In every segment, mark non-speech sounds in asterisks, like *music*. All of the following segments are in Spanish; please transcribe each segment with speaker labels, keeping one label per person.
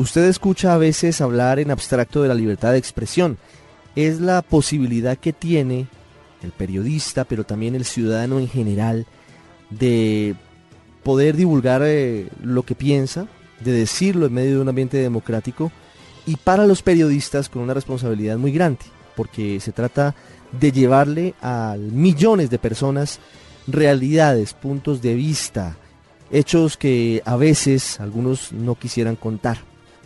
Speaker 1: Usted escucha a veces hablar en abstracto de la libertad de expresión. Es la posibilidad que tiene el periodista, pero también el ciudadano en general, de poder divulgar eh, lo que piensa, de decirlo en medio de un ambiente democrático, y para los periodistas con una responsabilidad muy grande, porque se trata de llevarle a millones de personas realidades, puntos de vista, hechos que a veces algunos no quisieran contar.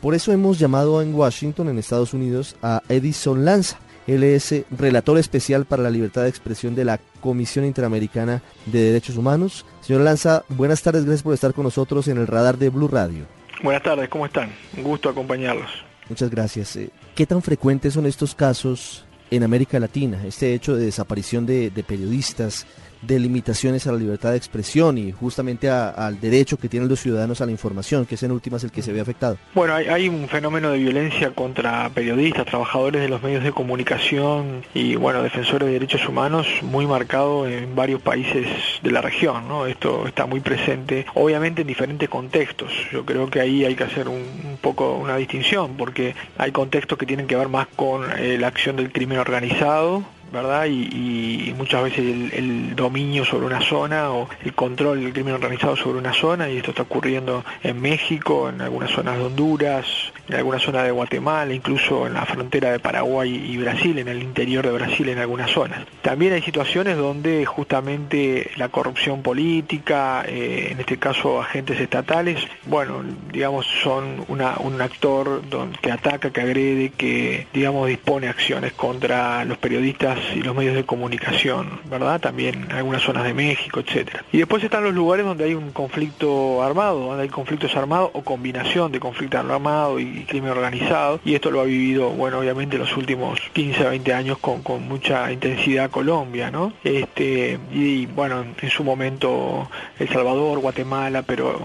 Speaker 1: Por eso hemos llamado en Washington, en Estados Unidos, a Edison Lanza. Él es relator especial para la libertad de expresión de la Comisión Interamericana de Derechos Humanos. Señor Lanza, buenas tardes, gracias por estar con nosotros en el radar de Blue Radio.
Speaker 2: Buenas tardes, ¿cómo están? Un gusto acompañarlos.
Speaker 1: Muchas gracias. Eh, ¿Qué tan frecuentes son estos casos en América Latina? Este hecho de desaparición de, de periodistas, de limitaciones a la libertad de expresión y justamente al derecho que tienen los ciudadanos a la información, que es en últimas el que se ve afectado.
Speaker 2: Bueno, hay, un fenómeno de violencia contra periodistas, trabajadores de los medios de comunicación y, bueno, defensores de derechos humanos muy marcado en varios países de la región, ¿no? Esto está muy presente, obviamente en diferentes contextos. Yo creo que ahí hay que hacer un, poco una distinción, porque hay contextos que tienen que ver más con eh, la acción del crimen organizado, ¿verdad? Y, muchas veces el, dominio sobre una zona o el control del crimen organizado sobre una zona, y esto está ocurriendo en México, en algunas zonas de Honduras, en algunas zonas de Guatemala, incluso en la frontera de Paraguay y Brasil, en el interior de Brasil en algunas zonas. También hay situaciones donde justamente la corrupción política, eh, en este caso agentes estatales, bueno, digamos, son una, un actor que ataca, que agrede, que, digamos, dispone acciones contra los periodistas y los medios de comunicación, ¿verdad? También algunas zonas de México, etcétera. Y después están los lugares donde hay un conflicto armado, donde hay conflictos armados o combinación de conflicto armado y crimen organizado, y esto lo ha vivido, bueno, obviamente los últimos 15 a 20 años con, con mucha intensidad Colombia, ¿no? Este, y bueno, en su momento El Salvador, Guatemala, pero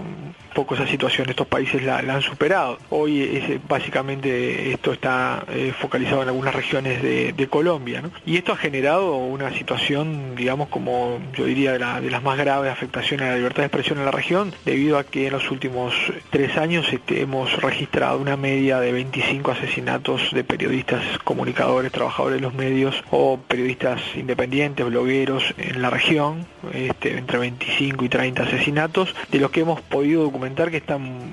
Speaker 2: poco esa situación estos países la, han superado. Hoy es, básicamente esto está eh, focalizado en algunas regiones de, Colombia y esto ha generado una situación, digamos, como yo diría de, las más graves afectaciones a la libertad de expresión en la región, debido a que en los últimos tres años este, hemos registrado una media de 25 asesinatos de periodistas, comunicadores, trabajadores de los medios o periodistas independientes, blogueros en la región, este, entre 25 y 30 asesinatos, de los que hemos podido documentar que están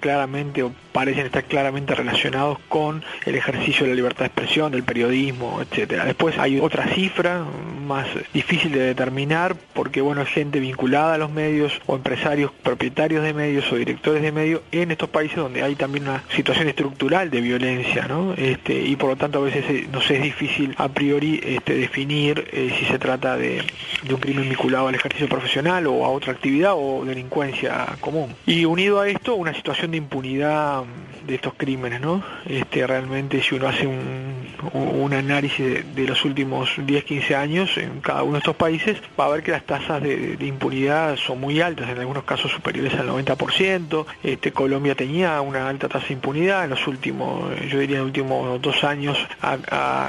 Speaker 2: claramente parecen estar claramente relacionados con el ejercicio de la libertad de expresión, del periodismo, etcétera. Después hay otra cifra más difícil de determinar porque bueno, es gente vinculada a los medios o empresarios propietarios de medios o directores de medios en estos países donde hay también una situación estructural de violencia, ¿no? Este, y por lo tanto a veces eh, nos es difícil a priori este, definir eh, si se trata de, de un crimen vinculado al ejercicio profesional o a otra actividad o delincuencia común. Y unido a esto, una situación de impunidad de estos crímenes, ¿no? Este, realmente si uno hace un, un análisis de, los últimos 10, 15 años en cada uno de estos países, va a ver que las tasas de, impunidad son muy altas, en algunos casos superiores al 90%. Este, Colombia tenía una alta tasa de impunidad en los últimos, yo diría en los últimos dos años,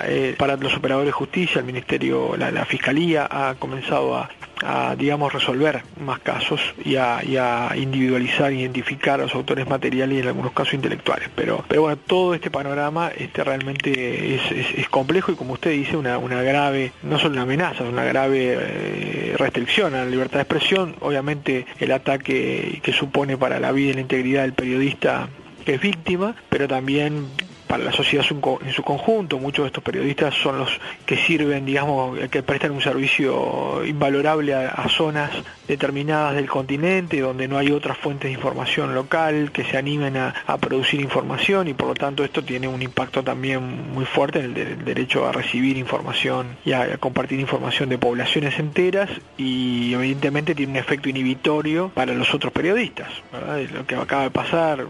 Speaker 2: eh, para los operadores de justicia, el Ministerio, la Fiscalía ha comenzado a, a digamos resolver más casos y a, y a, individualizar identificar a los autores materiales y en algunos casos intelectuales. Pero pero bueno todo este panorama este realmente es, es, complejo y como usted dice una, una grave no solo una amenaza una grave eh, restricción a la libertad de expresión. Obviamente el ataque que supone para la vida y la integridad del periodista que es víctima pero también para la sociedad en su conjunto. Muchos de estos periodistas son los que sirven, digamos, que prestan un servicio invalorable a, zonas determinadas del continente donde no hay otras fuentes de información local que se animen a, producir información y por lo tanto esto tiene un impacto también muy fuerte en el, derecho a recibir información y a, compartir información de poblaciones enteras y evidentemente tiene un efecto inhibitorio para los otros periodistas. Lo que acaba de pasar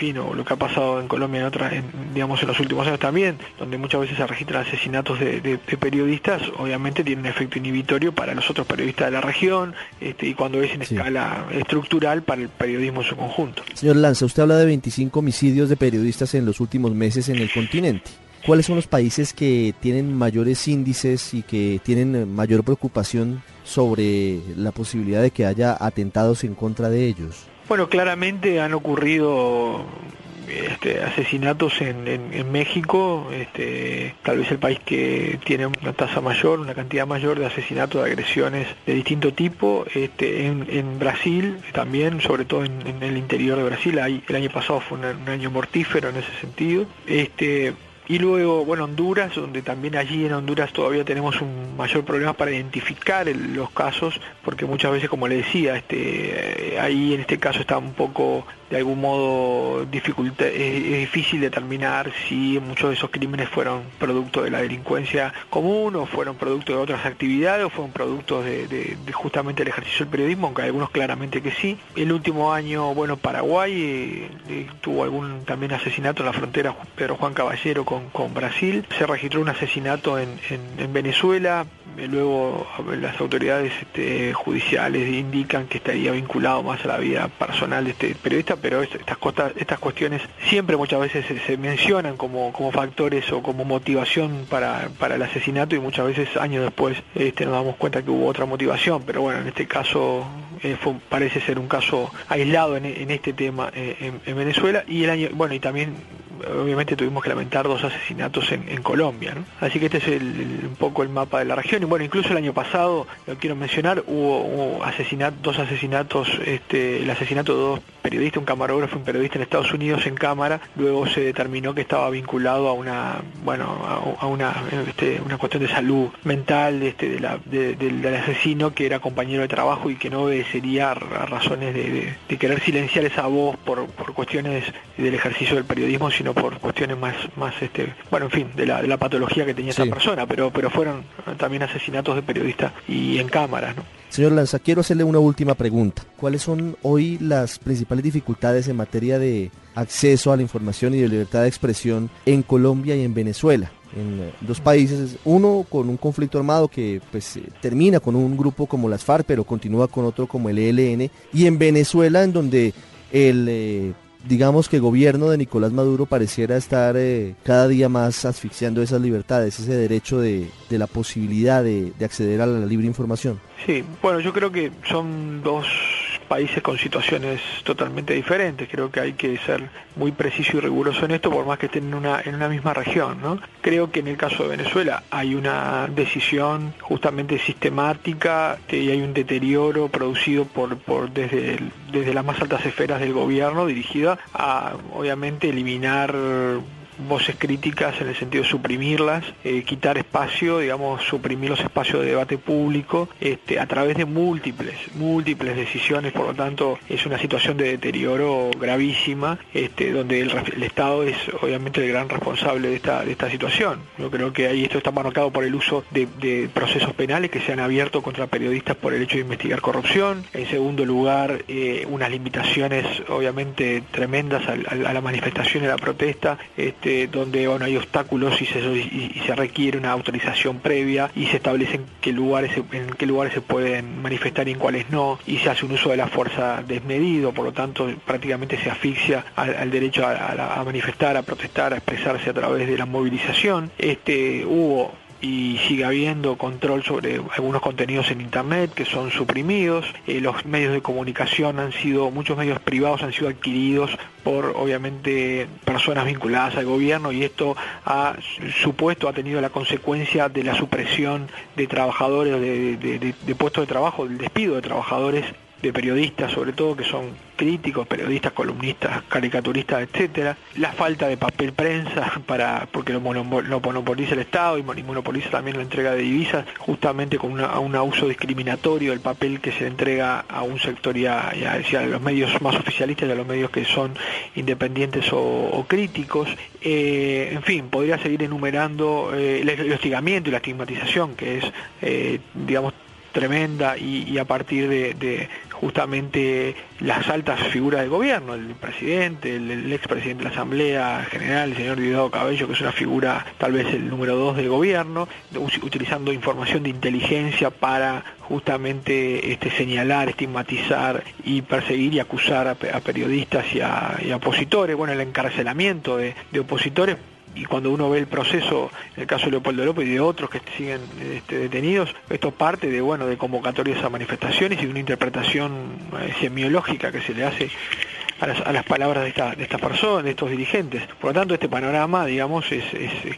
Speaker 2: o lo que ha pasado en Colombia en otras, digamos en los últimos años también, donde muchas veces se registran asesinatos de, periodistas, obviamente tiene un efecto inhibitorio para los otros periodistas de la región este, y cuando es en escala estructural para el periodismo en su conjunto.
Speaker 1: Señor Lanza, usted habla de 25 homicidios de periodistas en los últimos meses en el continente. ¿Cuáles son los países que tienen mayores índices y que tienen mayor preocupación sobre la posibilidad de que haya atentados en contra de ellos?
Speaker 2: Bueno, claramente han ocurrido este, asesinatos en, México, este, tal vez el país que tiene una tasa mayor, una cantidad mayor de asesinatos, de agresiones de distinto tipo. Este, en, Brasil también, sobre todo en, el interior de Brasil, hay, el año pasado fue un, año mortífero en ese sentido. Y luego, bueno, Honduras, donde también allí en Honduras todavía tenemos un mayor problema para identificar los casos, porque muchas veces, como le decía, este, ahí en este caso está un poco de algún modo dificulta, es, difícil determinar si muchos de esos crímenes fueron producto de la delincuencia común o fueron producto de otras actividades o fueron productos de, justamente el ejercicio del periodismo, aunque algunos claramente que sí. El último año, bueno, Paraguay eh, eh, tuvo algún también asesinato en la frontera Pedro Juan Caballero con, con Brasil. Se registró un asesinato en, en, Venezuela, eh, luego las autoridades este, judiciales indican que estaría vinculado más a la vida personal de este periodista, pero estas, cosas, estas cuestiones siempre muchas veces se, mencionan como, como factores o como motivación para, para el asesinato y muchas veces años después este, nos damos cuenta que hubo otra motivación, pero bueno, en este caso eh, parece ser un caso aislado en, este tema eh, en, Venezuela. Y el año, bueno, y también obviamente tuvimos que lamentar dos asesinatos en, Colombia, ¿no? Así que este es un poco el mapa de la región y bueno, incluso el año pasado, lo quiero mencionar, hubo, dos asesinatos, este, el asesinato de dos periodistas, un camarógrafo un periodista en Estados Unidos en cámara, luego se determinó que estaba vinculado a una, bueno, a, una, este, una cuestión de salud mental este, del asesino que era compañero de trabajo y que no obedecería a razones de, querer silenciar esa voz por, por cuestiones del ejercicio del periodismo, sino por cuestiones más, más este, bueno, en fin, de la, de la patología que tenía esa persona, pero, pero fueron también asesinatos de periodistas y en cámaras, ¿no?
Speaker 1: Señor Lanza, quiero hacerle una última pregunta. ¿Cuáles son hoy las principales dificultades en materia de acceso a la información y de libertad de expresión en Colombia y en Venezuela? en eh, dos países, uno con un conflicto armado que pues eh, termina con un grupo como las FARC, pero continúa con otro como el ELN, y en Venezuela en donde el eh, digamos que gobierno de Nicolás Maduro pareciera estar eh, cada día más asfixiando esas libertades, ese derecho de, la posibilidad de, de acceder a la libre información.
Speaker 2: Sí, bueno, yo creo que son dos países con situaciones totalmente diferentes. Creo que hay que ser muy preciso y riguroso en esto, por más que estén en una, en una misma región. ¿no? Creo que en el caso de Venezuela hay una decisión justamente sistemática y hay un deterioro producido por, por desde, desde las más altas esferas del gobierno dirigida a, obviamente, eliminar voces críticas en el sentido de suprimirlas, eh, quitar espacio, digamos, suprimir los espacios de debate público este, a través de múltiples, múltiples decisiones, por lo tanto es una situación de deterioro gravísima, este, donde el, Estado es obviamente el gran responsable de esta, de esta situación. Yo creo que ahí esto está marcado por el uso de, procesos penales que se han abierto contra periodistas por el hecho de investigar corrupción. En segundo lugar, eh, unas limitaciones obviamente tremendas a, la manifestación y a la protesta. Este, donde bueno, hay obstáculos y se, y, se requiere una autorización previa y se establecen qué lugares, en qué lugares se pueden manifestar y en cuáles no, y se hace un uso de la fuerza desmedido, por lo tanto prácticamente se asfixia al, derecho a, a, manifestar, a protestar, a expresarse a través de la movilización. Este, hubo y sigue habiendo control sobre algunos contenidos en internet que son suprimidos. Eh, los medios de comunicación han sido muchos medios privados han sido adquiridos por obviamente personas vinculadas al gobierno y esto ha supuesto ha tenido la consecuencia de la supresión de trabajadores de, de puestos de trabajo del despido de trabajadores de periodistas sobre todo que son críticos, periodistas, columnistas, caricaturistas, etcétera, la falta de papel prensa *laughs* para porque lo, monopoliza el Estado y monopoliza también la entrega de divisas, justamente con una, un uso discriminatorio del papel que se entrega a un sector y a, los medios más oficialistas y a los medios que son independientes o, críticos. Eh, en fin, podría seguir enumerando eh, el, hostigamiento y la estigmatización, que es, eh, digamos, tremenda y, a partir de, justamente las altas figuras del gobierno, el presidente, el, expresidente de la Asamblea General, el señor Diosdado Cabello, que es una figura tal vez el número dos del gobierno, utilizando información de inteligencia para justamente este, señalar, estigmatizar y perseguir y acusar a, periodistas y a, opositores, bueno, el encarcelamiento de opositores y cuando uno ve el proceso, en el caso de Leopoldo López y de otros que siguen este, detenidos, esto parte de bueno de convocatorias a manifestaciones y de una interpretación eh, semiológica que se le hace a las, a las palabras de, esta, de estas personas, de estos dirigentes. Por lo tanto, este panorama, digamos, es,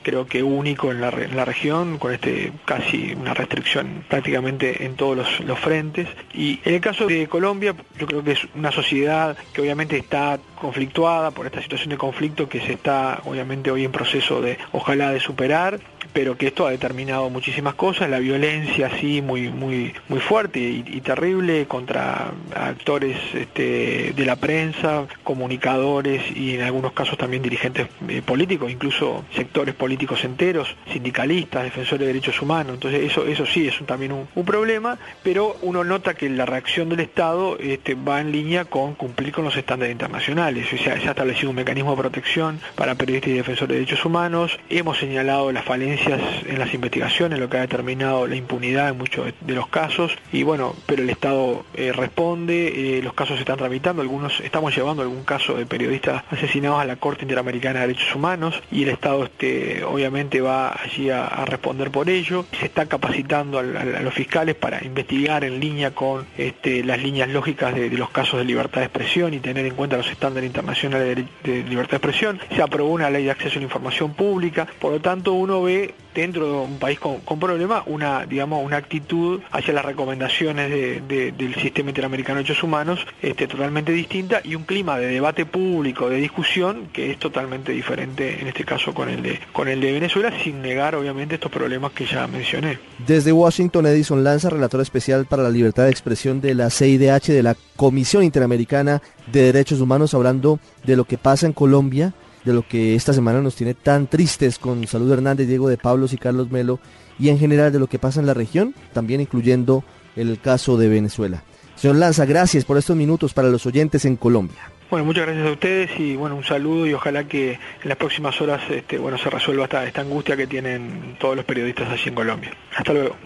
Speaker 2: creo que único en la, la, región, con este casi una restricción prácticamente en todos los frentes. Y en el caso de Colombia, yo creo que es una sociedad que obviamente está conflictuada por esta situación de conflicto que se está obviamente hoy en proceso de, ojalá, de superar pero que esto ha determinado muchísimas cosas, la violencia así muy muy muy fuerte y, terrible contra actores este, de la prensa, comunicadores y en algunos casos también dirigentes eh, políticos, incluso sectores políticos enteros, sindicalistas, defensores de derechos humanos. Entonces eso eso sí es también un, problema, pero uno nota que la reacción del Estado este, va en línea con cumplir con los estándares internacionales. O sea, se ha establecido un mecanismo de protección para periodistas y defensores de derechos humanos. Hemos señalado las en las investigaciones, lo que ha determinado la impunidad en muchos de los casos. Y bueno, pero el Estado eh, responde, eh, los casos se están tramitando, algunos estamos llevando algún caso de periodistas asesinados a la Corte Interamericana de Derechos Humanos y el Estado este, obviamente va allí a, responder por ello. Se está capacitando a, los fiscales para investigar en línea con este, las líneas lógicas de, los casos de libertad de expresión y tener en cuenta los estándares internacionales de, de libertad de expresión. Se aprobó una ley de acceso a la información pública, por lo tanto uno ve dentro de un país con, problemas una digamos una actitud hacia las recomendaciones del sistema interamericano de derechos humanos este, totalmente distinta y un clima de debate público de discusión que es totalmente diferente en este caso con el de con el de Venezuela sin negar obviamente estos problemas que ya mencioné.
Speaker 1: Desde Washington Edison Lanza relator especial para la libertad de expresión de la CIDH de la Comisión Interamericana de Derechos Humanos hablando de lo que pasa en Colombia de lo que esta semana nos tiene tan tristes con Salud Hernández, Diego de Pablos y Carlos Melo, y en general de lo que pasa en la región, también incluyendo el caso de Venezuela. Señor Lanza, gracias por estos minutos para los oyentes en Colombia.
Speaker 2: Bueno, muchas gracias a ustedes y bueno, un saludo y ojalá que en las próximas horas este, bueno, se resuelva esta, esta angustia que tienen todos los periodistas allí en Colombia. Hasta luego.